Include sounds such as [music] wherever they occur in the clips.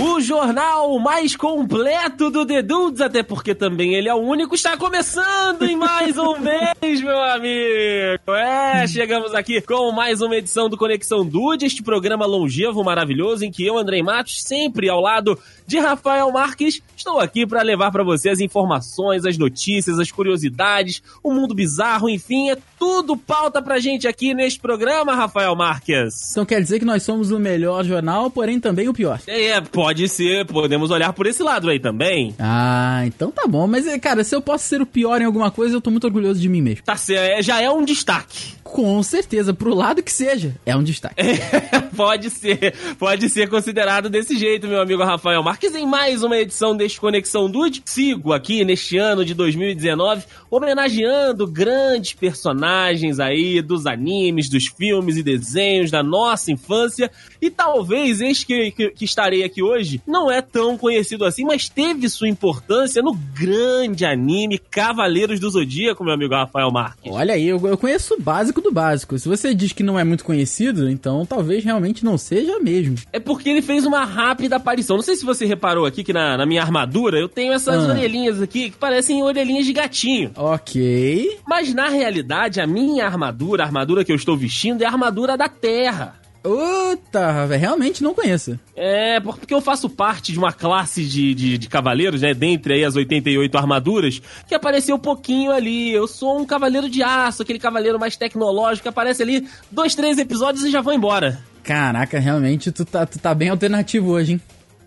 o jornal mais completo do The Dudes, até porque também ele é o único, está começando em mais um [laughs] mês, meu amigo. É, chegamos aqui com mais uma edição do Conexão Dude, este programa longevo, maravilhoso, em que eu, Andrei Matos, sempre ao lado de Rafael Marques, estou aqui para levar para você as informações, as notícias, as curiosidades, o mundo bizarro, enfim, é tudo pauta pra gente aqui neste programa, Rafael Marques. Então quer dizer que nós somos o melhor jornal, porém também o pior. É, pode ser, podemos olhar por esse lado aí também. Ah, então tá bom. Mas, cara, se eu posso ser o pior em alguma coisa, eu tô muito orgulhoso de mim mesmo. Tá certo, já é um destaque. Com certeza, pro lado que seja, é um destaque. É, [laughs] pode ser, pode ser considerado desse jeito, meu amigo Rafael Marques, em mais uma edição deste Conexão Dude. Sigo aqui neste ano de 2019, homenageando grandes personagens aí dos animes, dos filmes e desenhos da nossa infância. E talvez este que, que, que estarei aqui hoje não é tão conhecido assim, mas teve sua importância no grande anime Cavaleiros do Zodíaco, meu amigo Rafael Marques. Olha aí, eu, eu conheço o básico do básico. Se você diz que não é muito conhecido, então talvez realmente não seja mesmo. É porque ele fez uma rápida aparição. Não sei se você reparou aqui que na, na minha armadura eu tenho essas ah. orelhinhas aqui que parecem orelhinhas de gatinho. Ok. Mas na realidade, a minha armadura, a armadura que eu estou vestindo, é a armadura da Terra. Puta, realmente não conheço. É, porque eu faço parte de uma classe de, de, de, cavaleiros, né? Dentre aí as 88 armaduras, que apareceu um pouquinho ali. Eu sou um cavaleiro de aço, aquele cavaleiro mais tecnológico que aparece ali dois, três episódios e já vou embora. Caraca, realmente tu tá, tu tá bem alternativo hoje, hein?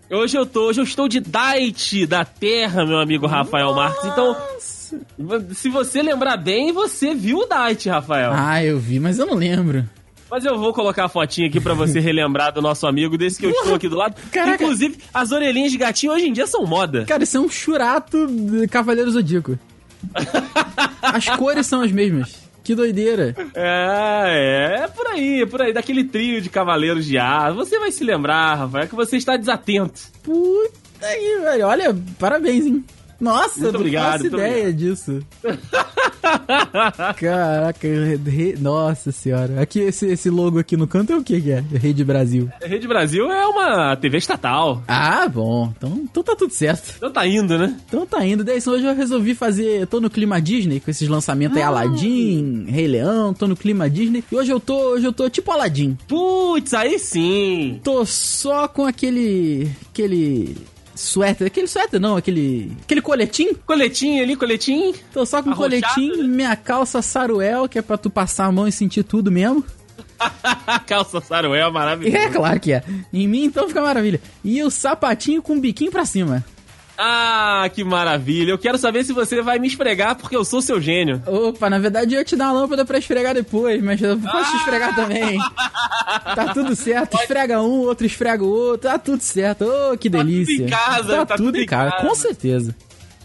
Hoje eu tô, hoje eu estou de Dait da Terra, meu amigo Rafael Nossa. Marques. Então, se você lembrar bem, você viu o Dait, Rafael. Ah, eu vi, mas eu não lembro. Mas eu vou colocar a fotinha aqui para você relembrar do nosso amigo, desse que eu estou aqui do lado. Caraca. Inclusive, as orelhinhas de gatinho hoje em dia são moda. Cara, isso é um churato de Cavaleiro Zodíaco. as cores são as mesmas. Que doideira. É, é, é por aí, é por aí, daquele trio de cavaleiros de ar. Você vai se lembrar, Rafael, que você está desatento. Puta aí, velho. Olha, parabéns, hein? Nossa, muito obrigado, não faço ideia obrigado. disso. [laughs] Caraca, re... nossa senhora. Aqui, esse, esse logo aqui no canto é o que, que é? Rede Brasil. Rede Brasil é uma TV estatal. Ah, bom. Então, então tá tudo certo. Então tá indo, né? Então tá indo. Daí hoje eu resolvi fazer. Eu tô no clima Disney, com esses lançamentos ah. aí, Aladdin, Rei Leão, tô no clima Disney. E hoje eu tô, hoje eu tô tipo Aladdin. Putz, aí sim. Tô só com aquele. aquele suéter. Aquele suéter não, aquele. Aquele coletim. Coletinho ali, coletim. Tô só com um coletim, minha calça saruel, que é pra tu passar a mão e sentir tudo mesmo. [laughs] calça saruel maravilhosa. É, claro que é. Em mim então fica maravilha. E o sapatinho com o biquinho pra cima. Ah, que maravilha. Eu quero saber se você vai me esfregar, porque eu sou seu gênio. Opa, na verdade eu ia te dar uma lâmpada pra esfregar depois, mas eu posso ah! te esfregar também. [laughs] Tá tudo certo. Esfrega um, outro esfrega o outro. Tá tudo certo. Oh, que delícia. Tá tudo em casa. Tá, tá tudo, tudo, em casa. casa. Com certeza.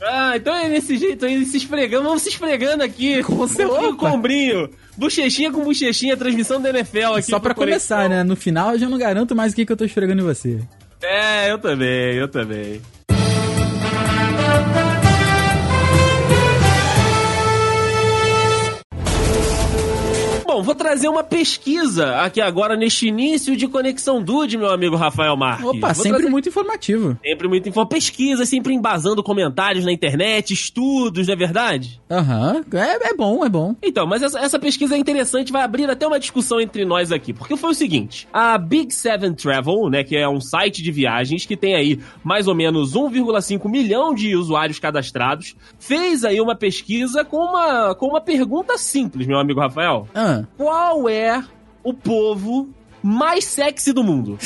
Ah, então é nesse jeito aí, se esfregando, vamos se esfregando aqui. Com certeza. combrinho. Bochechinha com bochechinha, transmissão da NFL aqui. Só pra começar, né? No final eu já não garanto mais o que, que eu tô esfregando em você. É, eu também, eu também. Bom, vou trazer uma pesquisa aqui agora neste início de Conexão Dude, meu amigo Rafael Marques. Opa, vou sempre trazer... muito informativo. Sempre muito informativo. Pesquisa, sempre embasando comentários na internet, estudos, não é verdade? Aham, uhum. é, é bom, é bom. Então, mas essa, essa pesquisa é interessante, vai abrir até uma discussão entre nós aqui. Porque foi o seguinte, a Big Seven Travel, né, que é um site de viagens que tem aí mais ou menos 1,5 milhão de usuários cadastrados, fez aí uma pesquisa com uma, com uma pergunta simples, meu amigo Rafael. Ah. Qual é o povo mais sexy do mundo?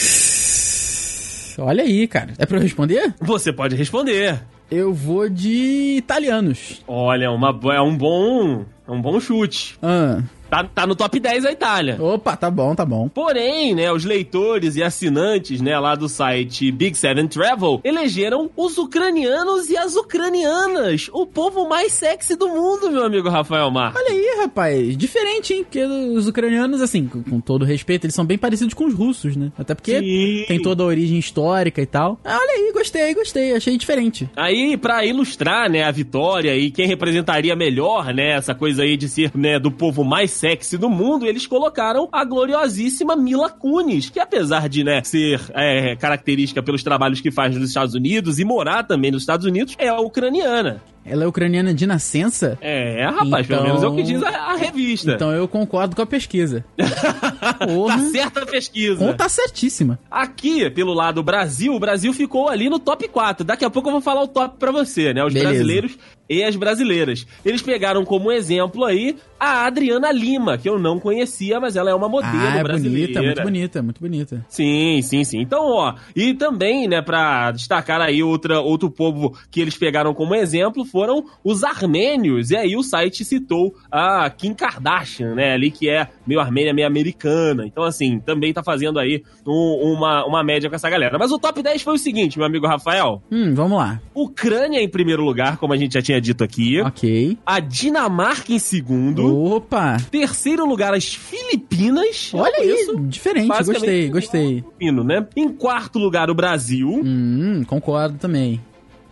Olha aí, cara. É pra eu responder? Você pode responder. Eu vou de italianos. Olha, uma, é um bom, é um bom chute. Ah. Tá, tá no top 10 a Itália. Opa, tá bom, tá bom. Porém, né, os leitores e assinantes, né, lá do site Big Seven Travel, elegeram os ucranianos e as ucranianas, o povo mais sexy do mundo, meu amigo Rafael Mar. Olha aí, rapaz, diferente, hein? Porque os ucranianos, assim, com, todo respeito, eles são bem parecidos com os russos, né? Até porque Sim. tem toda a origem histórica e tal. Ah, olha aí, gostei, gostei, achei diferente. Aí, para ilustrar, né, a vitória e quem representaria melhor, né, essa coisa aí de ser, né, do povo mais sexy do mundo, eles colocaram a gloriosíssima Mila Kunis, que apesar de, né, ser é, característica pelos trabalhos que faz nos Estados Unidos e morar também nos Estados Unidos, é ucraniana. Ela é ucraniana de nascença? É, rapaz, então... pelo menos é o que diz a, a revista. Então eu concordo com a pesquisa. [laughs] tá certa a pesquisa. Ou tá certíssima. Aqui, pelo lado Brasil, o Brasil ficou ali no top 4. Daqui a pouco eu vou falar o top pra você, né? Os Beleza. brasileiros e as brasileiras. Eles pegaram como exemplo aí a Adriana Lima, que eu não conhecia, mas ela é uma modelo ah, é brasileira. Bonita, muito bonita, muito bonita. Sim, sim, sim. Então, ó, e também, né, pra destacar aí outra, outro povo que eles pegaram como exemplo foram os armênios. E aí o site citou a Kim Kardashian, né, ali que é meio armênia, meio americana. Então, assim, também tá fazendo aí um, uma, uma média com essa galera. Mas o top 10 foi o seguinte, meu amigo Rafael. Hum, vamos lá. Ucrânia em primeiro lugar, como a gente já tinha dito aqui. Ok. A Dinamarca em segundo. Opa! Terceiro lugar, as Filipinas. Olha isso, diferente, gostei, gostei. Filipino, né? Em quarto lugar, o Brasil. Hum, concordo também.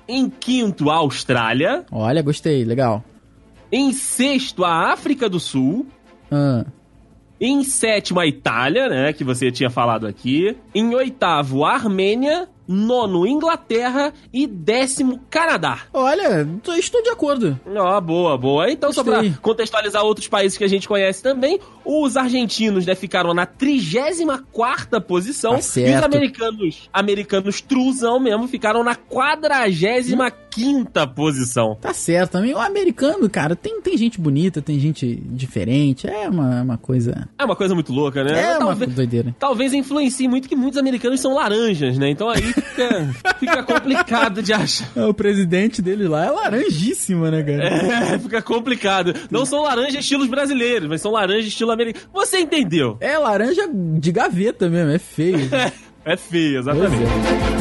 Em quinto, a Austrália. Olha, gostei, legal. Em sexto, a África do Sul. Ah. Em sétimo, a Itália, né? Que você tinha falado aqui. Em oitavo, a Armênia nono Inglaterra e décimo Canadá. Olha, estou de acordo. Ó, boa, boa. Então, Gostei. só pra contextualizar outros países que a gente conhece também, os argentinos, né, ficaram na 34 posição tá e os americanos, americanos truzão mesmo, ficaram na 45 quinta posição. Tá certo também. O americano, cara, tem, tem gente bonita, tem gente diferente. É uma, uma coisa. É uma coisa muito louca, né? É talvez, uma doideira. Talvez influencie muito que muitos americanos são laranjas, né? Então aí fica, [laughs] fica complicado de achar. É, o presidente dele lá é laranjíssimo, né, cara? É, fica complicado. Não são laranjas estilos brasileiros, mas são laranjas estilo americano. Você entendeu? É laranja de gaveta mesmo, é feio. é, [laughs] é feio, exatamente.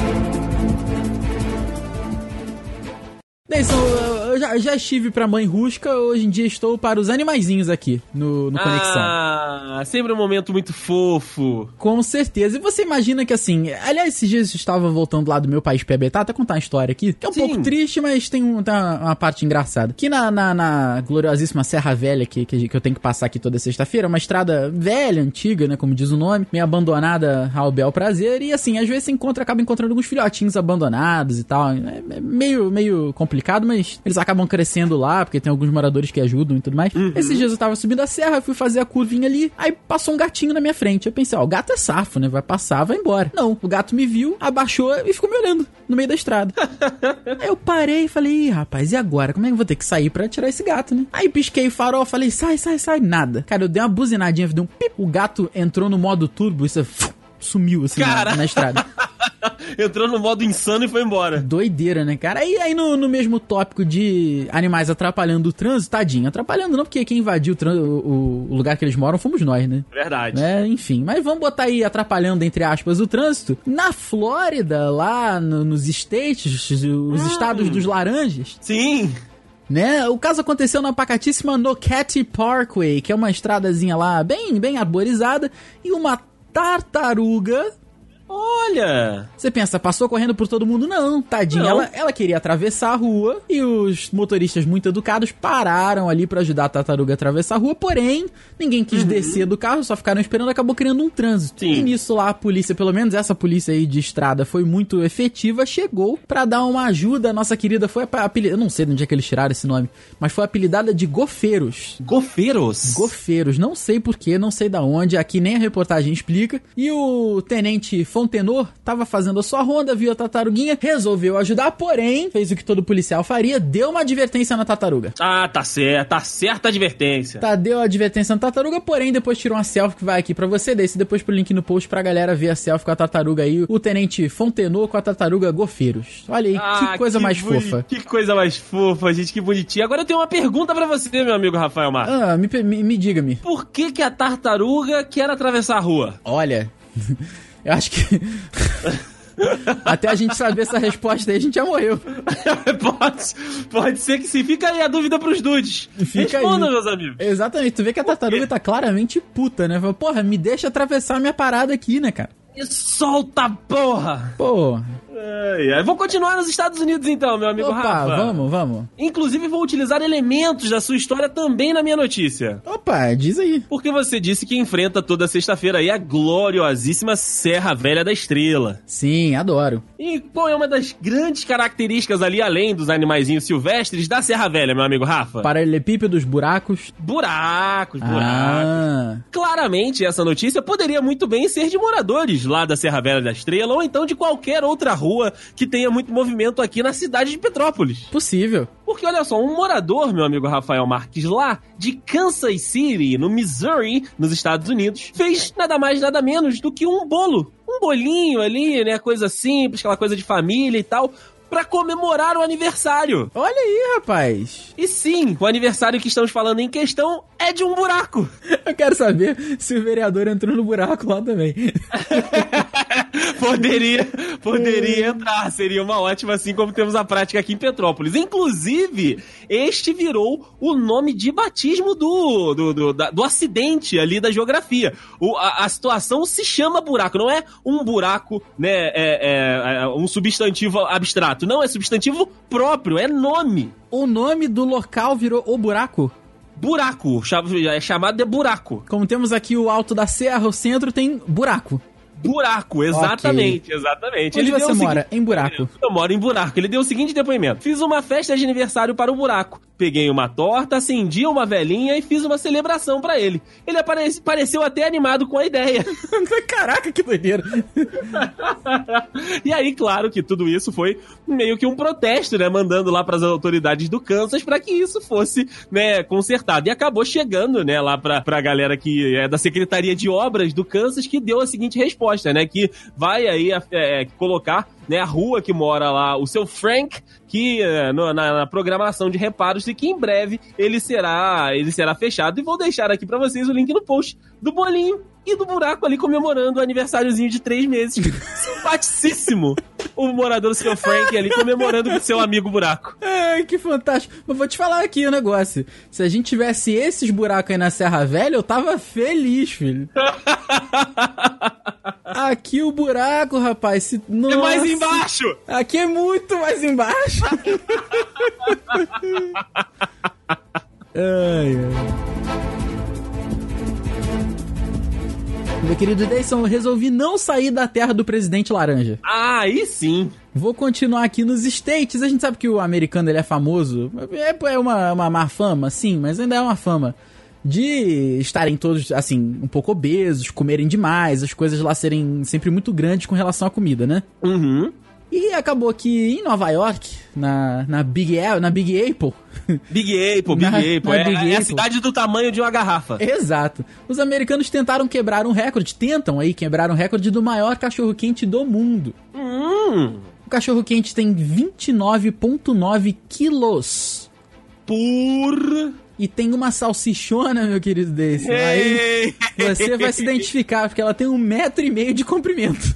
Deison, eu já, já estive pra mãe rusca, hoje em dia estou para os animaizinhos aqui no, no Conexão. Ah, sempre um momento muito fofo. Com certeza. E você imagina que assim, aliás, esses dias eu estava voltando lá do meu país PBT, até contar uma história aqui, que é um Sim. pouco triste, mas tem, um, tem uma, parte engraçada. Que na, na, na, gloriosíssima Serra Velha, que, que, eu tenho que passar aqui toda sexta-feira, uma estrada velha, antiga, né, como diz o nome, meio abandonada ao bel prazer, e assim, às vezes você encontra, acaba encontrando alguns filhotinhos abandonados e tal. É, é meio, meio complicado complicado, mas eles acabam crescendo lá, porque tem alguns moradores que ajudam e tudo mais. Uhum. Esses dias eu tava subindo a serra, fui fazer a curvinha ali, aí passou um gatinho na minha frente. Eu pensei, ó, o gato é safo, né? Vai passar, vai embora. Não, o gato me viu, abaixou e ficou me olhando no meio da estrada. [laughs] aí eu parei e falei, Ih, rapaz, e agora? Como é que eu vou ter que sair para tirar esse gato, né? Aí pisquei o farol, falei, sai, sai, sai, nada. Cara, eu dei uma buzinadinha, dei um pip, o gato entrou no modo turbo, isso é sumiu assim na, na, estrada. [laughs] [laughs] Entrou no modo insano e foi embora. Doideira, né, cara? E aí no, no mesmo tópico de animais atrapalhando o trânsito, tadinho. Atrapalhando não, porque quem invadiu o, o, o lugar que eles moram fomos nós, né? Verdade. É, enfim, mas vamos botar aí atrapalhando, entre aspas, o trânsito. Na Flórida, lá no, nos States, os hum. estados dos laranjas. Sim né? O caso aconteceu na pacatíssima Nocatee Parkway, que é uma estradazinha lá bem, bem arborizada, e uma tartaruga Olha! Você pensa, passou correndo por todo mundo? Não, tadinha. Não. Ela, ela queria atravessar a rua e os motoristas muito educados pararam ali para ajudar a tartaruga a atravessar a rua, porém, ninguém quis uhum. descer do carro, só ficaram esperando, acabou criando um trânsito. Sim. E nisso lá a polícia, pelo menos essa polícia aí de estrada foi muito efetiva, chegou para dar uma ajuda. A nossa querida foi apelidada, eu não sei de onde é que eles tiraram esse nome, mas foi apelidada de Gofeiros. Gofeiros? Gofeiros, não sei porquê, não sei da onde, aqui nem a reportagem explica. E o tenente Fontenor tava fazendo a sua ronda, viu a tartaruguinha, resolveu ajudar, porém, fez o que todo policial faria, deu uma advertência na tartaruga. Ah, tá certo, tá certa a advertência. Tá, deu a advertência na tartaruga, porém, depois tirou uma selfie que vai aqui para você, desse depois pro link no post pra galera ver a selfie com a tartaruga aí, o tenente Fontenor com a tartaruga Gofeiros. Olha aí, ah, que coisa que mais fofa. Que coisa mais fofa, gente, que bonitinha. Agora eu tenho uma pergunta para você, meu amigo Rafael Marques. Ah, me, me, me diga-me. Por que que a tartaruga quer atravessar a rua? Olha... [laughs] Eu acho que. [laughs] Até a gente saber essa resposta aí, a gente já morreu. [laughs] pode, pode ser que sim. Fica aí a dúvida pros dudes. Fica Responda, aí. meus amigos. Exatamente. Tu vê que a tartaruga tá claramente puta, né? Porra, me deixa atravessar minha parada aqui, né, cara? E solta, porra! Pô, É, é. Vou continuar nos Estados Unidos então, meu amigo Opa, Rafa. vamos, vamos. Inclusive vou utilizar elementos da sua história também na minha notícia. Opa, diz aí. Porque você disse que enfrenta toda sexta-feira aí a gloriosíssima Serra Velha da Estrela. Sim, adoro. E qual é uma das grandes características ali, além dos animaizinhos silvestres, da Serra Velha, meu amigo Rafa? Paralelepípedos, buracos. Buracos, buracos. Ah, Claramente, essa notícia poderia muito bem ser de moradores lá da Serra Velha da Estrela ou então de qualquer outra rua que tenha muito movimento aqui na cidade de Petrópolis. possível. Porque olha só, um morador, meu amigo Rafael Marques, lá de Kansas City, no Missouri, nos Estados Unidos, fez nada mais nada menos do que um bolo. Um bolinho ali, né? Coisa simples, aquela coisa de família e tal. Pra comemorar o aniversário. Olha aí, rapaz. E sim, o aniversário que estamos falando em questão é de um buraco. Eu quero saber se o vereador entrou no buraco lá também. [laughs] poderia, poderia entrar, seria uma ótima, assim como temos a prática aqui em Petrópolis. Inclusive, este virou o nome de batismo do, do, do, da- do acidente ali da geografia. O- a, a situação se chama buraco, não é um buraco, né, é, é, é um substantivo abstrato. Não, é substantivo próprio, é nome. O nome do local virou o buraco. Buraco, é chamado de buraco. Como temos aqui o alto da serra, o centro tem buraco. Buraco, exatamente, exatamente. Onde deu você o seguinte- mora? Em buraco. Eu moro em buraco. Ele deu o seguinte depoimento: Fiz uma festa de aniversário para o buraco. Peguei uma torta, acendi uma velhinha e fiz uma celebração para ele. Ele aparece- pareceu até animado com a ideia. [laughs] Caraca, que doideira. [laughs] e aí, claro que tudo isso foi meio que um protesto, né? Mandando lá para as autoridades do Kansas para que isso fosse, né, consertado. E acabou chegando, né, lá pra, pra galera que é da Secretaria de Obras do Kansas que deu a seguinte resposta, né? Que vai aí é, colocar né, a rua que mora lá, o seu Frank, que é, na, na programação de reparos e que em breve ele será ele será fechado. E vou deixar aqui pra vocês o link no post do bolinho e do buraco ali comemorando o aniversáriozinho de três meses. [laughs] Simpaticíssimo! O morador do seu Frank ali comemorando com seu amigo buraco. Ai, que fantástico. Mas vou te falar aqui o negócio. Se a gente tivesse esses buracos aí na Serra Velha, eu tava feliz, filho. [laughs] Aqui o buraco, rapaz. Se... É mais embaixo! Aqui é muito mais embaixo. [laughs] ai, ai. Meu querido Deison, eu resolvi não sair da terra do presidente laranja. Ah, aí sim! Vou continuar aqui nos States. A gente sabe que o americano ele é famoso. É, é uma, uma má fama, sim, mas ainda é uma fama. De estarem todos, assim, um pouco obesos, comerem demais, as coisas lá serem sempre muito grandes com relação à comida, né? Uhum. E acabou que em Nova York, na, na, Big, A- na Big Apple, [laughs] Big Apple, Big Na- Apple. na É, Big é a Apple. cidade do tamanho de uma garrafa. exato, os americanos tentaram quebrar um recorde, tentam aí quebrar um recorde do maior cachorro-quente do mundo. Hum. O cachorro-quente tem 29,9 quilos. Por. E tem uma salsichona, meu querido desse. Aí você vai se identificar, porque ela tem um metro e meio de comprimento.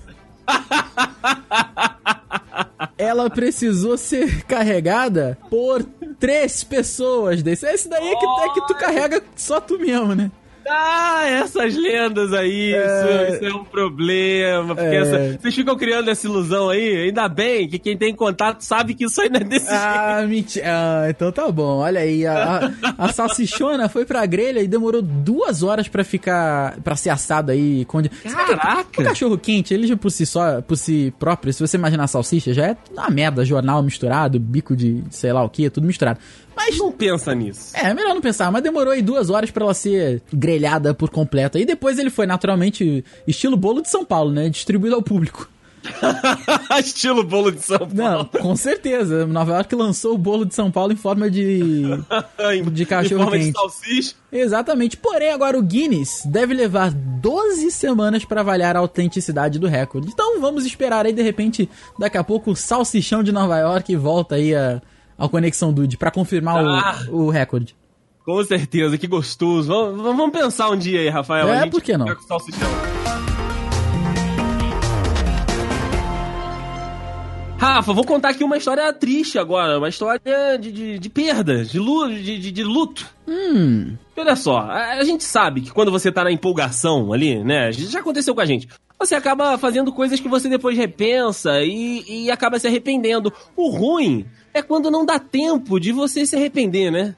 Ela precisou ser carregada por três pessoas desse. Esse daí é que, é que tu carrega só tu mesmo, né? Ah, essas lendas aí, É. isso, isso é um problema. Porque É. essa- vocês ficam criando essa ilusão aí, ainda bem que quem tem contato sabe que isso aí não é desse jeito. Ah, mentira. Ah, então tá bom. Olha aí, a, a, a salsichona foi pra grelha e demorou duas horas pra ficar. pra ser assado aí. Com... Caraca! O cachorro quente, ele já por si só, por si próprio, se você imaginar a salsicha, já é uma merda, jornal misturado, bico de sei lá o que, tudo misturado. Mas Não pensa nisso. é, melhor não pensar, mas demorou aí duas horas pra ela ser grelhada por completo. E depois ele foi naturalmente estilo bolo de São Paulo, né? Distribuído ao público. [laughs] Estilo bolo de São Paulo. Não, com certeza. Nova York lançou o bolo de São Paulo em forma de. [laughs] De cachorro Em forma de quente. salsicha. Exatamente. Porém, agora o Guinness deve levar 12 semanas pra avaliar a autenticidade do recorde. Então vamos esperar aí, de repente, daqui a pouco o salsichão de Nova York volta aí a, ao Conexão Dude pra confirmar o- Ah. o, recorde. Com certeza, que gostoso. Vamos, vamos pensar um dia aí, Rafael. É, por que não? Rafa, vou contar aqui uma história triste agora, uma história de, de, de perda, de, lu, de, de, de luto. Hum. Olha só, a, a gente sabe que quando você tá na empolgação ali, né? Já aconteceu com a gente. Você acaba fazendo coisas que você depois repensa e, e acaba se arrependendo. O ruim é quando não dá tempo de você se arrepender, né?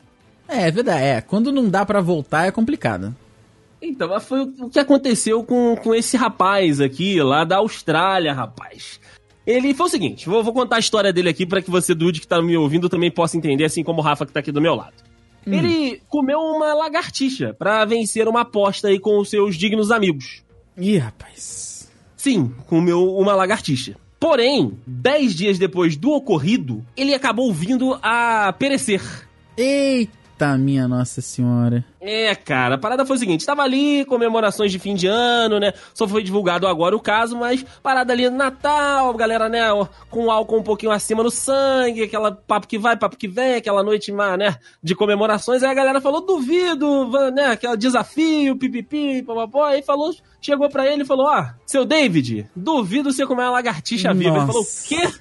É, é verdade. É, quando não dá para voltar é complicado. Então, foi o que aconteceu com, com esse rapaz aqui, lá da Austrália, rapaz. Ele foi o seguinte, vou, vou contar a história dele aqui para que você, Dude, que tá me ouvindo, também possa entender, assim como o Rafa que tá aqui do meu lado. Hum. Ele comeu uma lagartixa para vencer uma aposta aí com os seus dignos amigos. Ih, rapaz. Sim, comeu uma lagartixa. Porém, dez dias depois do ocorrido, ele acabou vindo a perecer. Eita! Eita, minha Nossa Senhora. É, cara, a parada foi o seguinte: tava ali, comemorações de fim de ano, né? Só foi divulgado agora o caso, mas parada ali no Natal, galera, né, com álcool um pouquinho acima no sangue, aquela papo que vai, papo que vem, aquela noite, né, de comemorações. Aí a galera falou: duvido, né, aquele desafio, pipipi, papapó. Aí falou, chegou pra ele e falou: ó, ah, seu David, duvido você comer uma lagartixa Nossa. viva. Ele falou: o quê?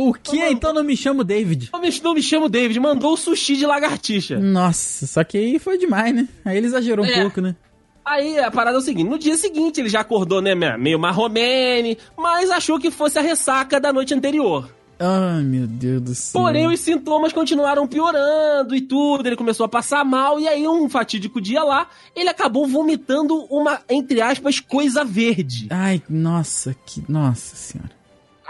O que? Então não me chamo David. Não me, não me chamo David, mandou o sushi de lagartixa. Nossa, só que aí foi demais, né? Aí ele exagerou é. um pouco, né? Aí a parada é o seguinte: no dia seguinte ele já acordou, né, meio marromene, mas achou que fosse a ressaca da noite anterior. Ai, meu Deus do céu. Porém, os sintomas continuaram piorando e tudo. Ele começou a passar mal. E aí, um fatídico dia lá, ele acabou vomitando uma, entre aspas, coisa verde. Ai, nossa, que. Nossa senhora.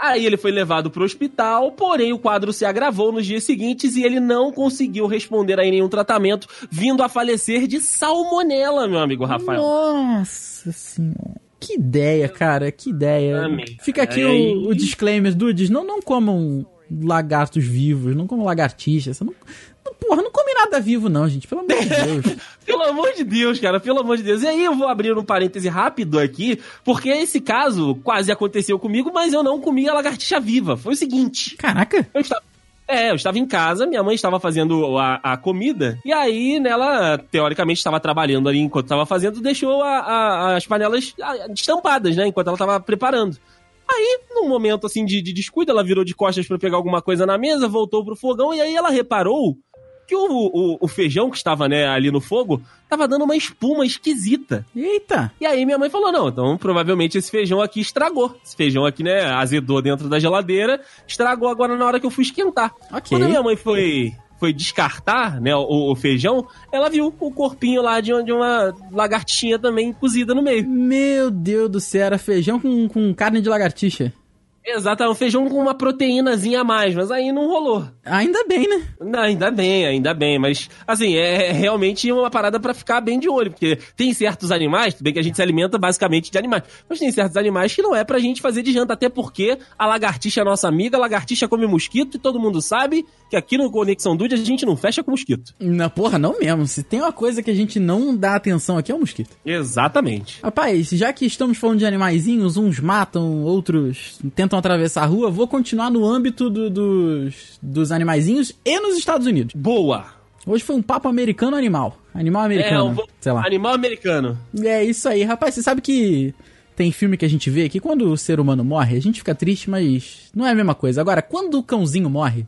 Aí ele foi levado para o hospital, porém o quadro se agravou nos dias seguintes e ele não conseguiu responder a nenhum tratamento, vindo a falecer de salmonela, meu amigo Rafael. Nossa senhora. Que ideia, cara, que ideia. Amém. Fica aqui o, o, disclaimer, Dudes, não, não comam lagartos vivos, não comam lagartixas, não, Porra, não come nada vivo, não, gente. Pelo amor de [laughs] Deus. pelo amor de Deus, cara. Pelo amor de Deus. E aí eu vou abrir um parêntese rápido aqui, porque esse caso quase aconteceu comigo, mas eu não comi a lagartixa viva. Foi o seguinte. Caraca. Eu estava. É, eu estava em casa, minha mãe estava fazendo a, a comida, e aí, nela, teoricamente, estava trabalhando ali enquanto estava fazendo, deixou a, a, as panelas estampadas, né, enquanto ela estava preparando. Aí, num momento assim de, de descuido, ela virou de costas para pegar alguma coisa na mesa, voltou pro fogão, e aí ela reparou que o, o, o, feijão que estava né, ali no fogo tava dando uma espuma esquisita. Eita! E aí minha mãe falou: não, então provavelmente esse feijão aqui estragou. Esse feijão aqui, né, azedou dentro da geladeira, estragou agora na hora que eu fui esquentar. Okay. Quando minha mãe foi foi descartar, né, o, o, feijão, ela viu o corpinho lá de, de uma lagartixinha também cozida no meio. Meu Deus do céu, era feijão com, com carne de lagartixa. Exato, é um feijão com uma proteínazinha a mais, mas aí não rolou. Ainda bem, né? Não, ainda bem, ainda bem, mas assim, é realmente uma parada para ficar bem de olho, porque tem certos animais, tudo bem que a gente se alimenta basicamente de animais, mas tem certos animais que não é pra gente fazer de janta, até porque a lagartixa é nossa amiga, a lagartixa come mosquito e todo mundo sabe que aqui no Conexão Dude a gente não fecha com mosquito. Na porra, não mesmo. Se tem uma coisa que a gente não dá atenção aqui é o mosquito. Exatamente. Rapaz, já que estamos falando de animaizinhos, uns matam, outros tentam tentam atravessar a rua, vou continuar no âmbito do, dos, dos animaizinhos e nos Estados Unidos. Boa! Hoje foi um papo americano animal. Animal americano, é, um, sei lá. Animal americano. É isso aí. Rapaz, você sabe que tem filme que a gente vê que quando o ser humano morre, a gente fica triste, mas não é a mesma coisa. Agora, quando o cãozinho morre,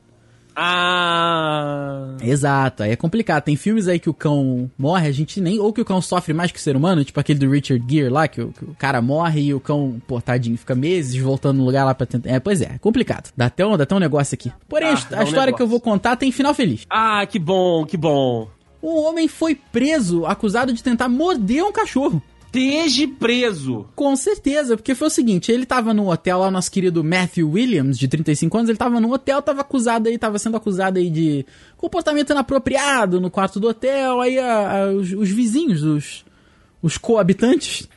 ah. Exato, aí é complicado. Tem filmes aí que o cão morre, a gente nem. Ou que o cão sofre mais que o ser humano, tipo aquele do Richard Gere lá, que o, que o cara morre e o cão, pô, tadinho, fica meses voltando no lugar lá pra tentar. É, pois é, é complicado. Dá até um, dá até um negócio aqui. Porém, ah, a, a um história negócio. que eu vou contar tem final feliz. Ah, que bom, que bom. Um homem foi preso acusado de tentar morder um cachorro esteja preso. Com certeza, porque foi o seguinte, ele tava no hotel lá, nosso querido Matthew Williams, de 35 anos, ele tava no hotel, tava acusado aí, tava sendo acusado aí de comportamento inapropriado no quarto do hotel, aí a, a, os, os, vizinhos, os, os coabitantes,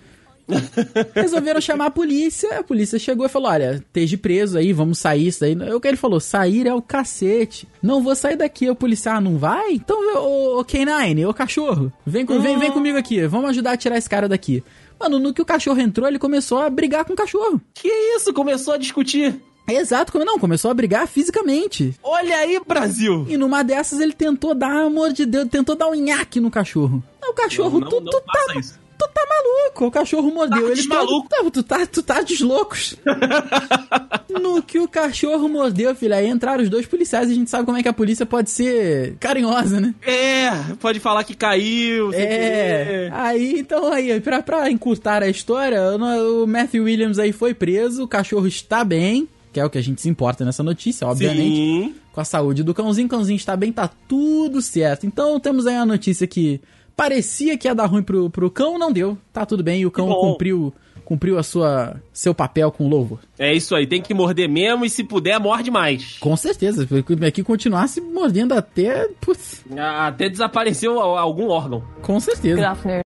[laughs] Resolveram chamar a polícia, a polícia chegou e falou: Olha, esteja preso aí, vamos sair. Isso daí. O que ele falou: sair é o cacete. Não vou sair daqui. O policial ah, não vai? Então, ô, ô K9, ô cachorro, vem, com, vem, vem comigo aqui, vamos ajudar a tirar esse cara daqui. Mano, no que o cachorro entrou, ele começou a brigar com o cachorro. Que isso? Começou a discutir. Exato, não, começou a brigar fisicamente. Olha aí, Brasil! E numa dessas ele tentou dar, amor de Deus, tentou dar um nhaque no cachorro. O cachorro, não, não, tu, tu, não tá, Tu tá maluco, o cachorro mordeu Tá ele maluco. todo. Tu tá, tu tá deslocos. [laughs] no que o cachorro mordeu, filho, aí entraram os dois policiais e a gente sabe como é que a polícia pode ser carinhosa, né? É, pode falar que caiu, É, aí então aí, pra, pra encurtar a história, o o Matthew Williams aí foi preso, o cachorro está bem, que é o que a gente se importa nessa notícia, obviamente. Sim. Com a saúde do cãozinho, o cãozinho está bem, tá tudo certo. Então temos aí a notícia que parecia que ia dar ruim pro, pro cão, não deu, tá tudo bem, e o cão cumpriu, cumpriu a sua, seu papel com louvor. É isso aí, tem que morder mesmo e se puder, morde mais. Com certeza, aqui continuasse mordendo até, putz, Até desapareceu algum órgão. com certeza. Afternoon.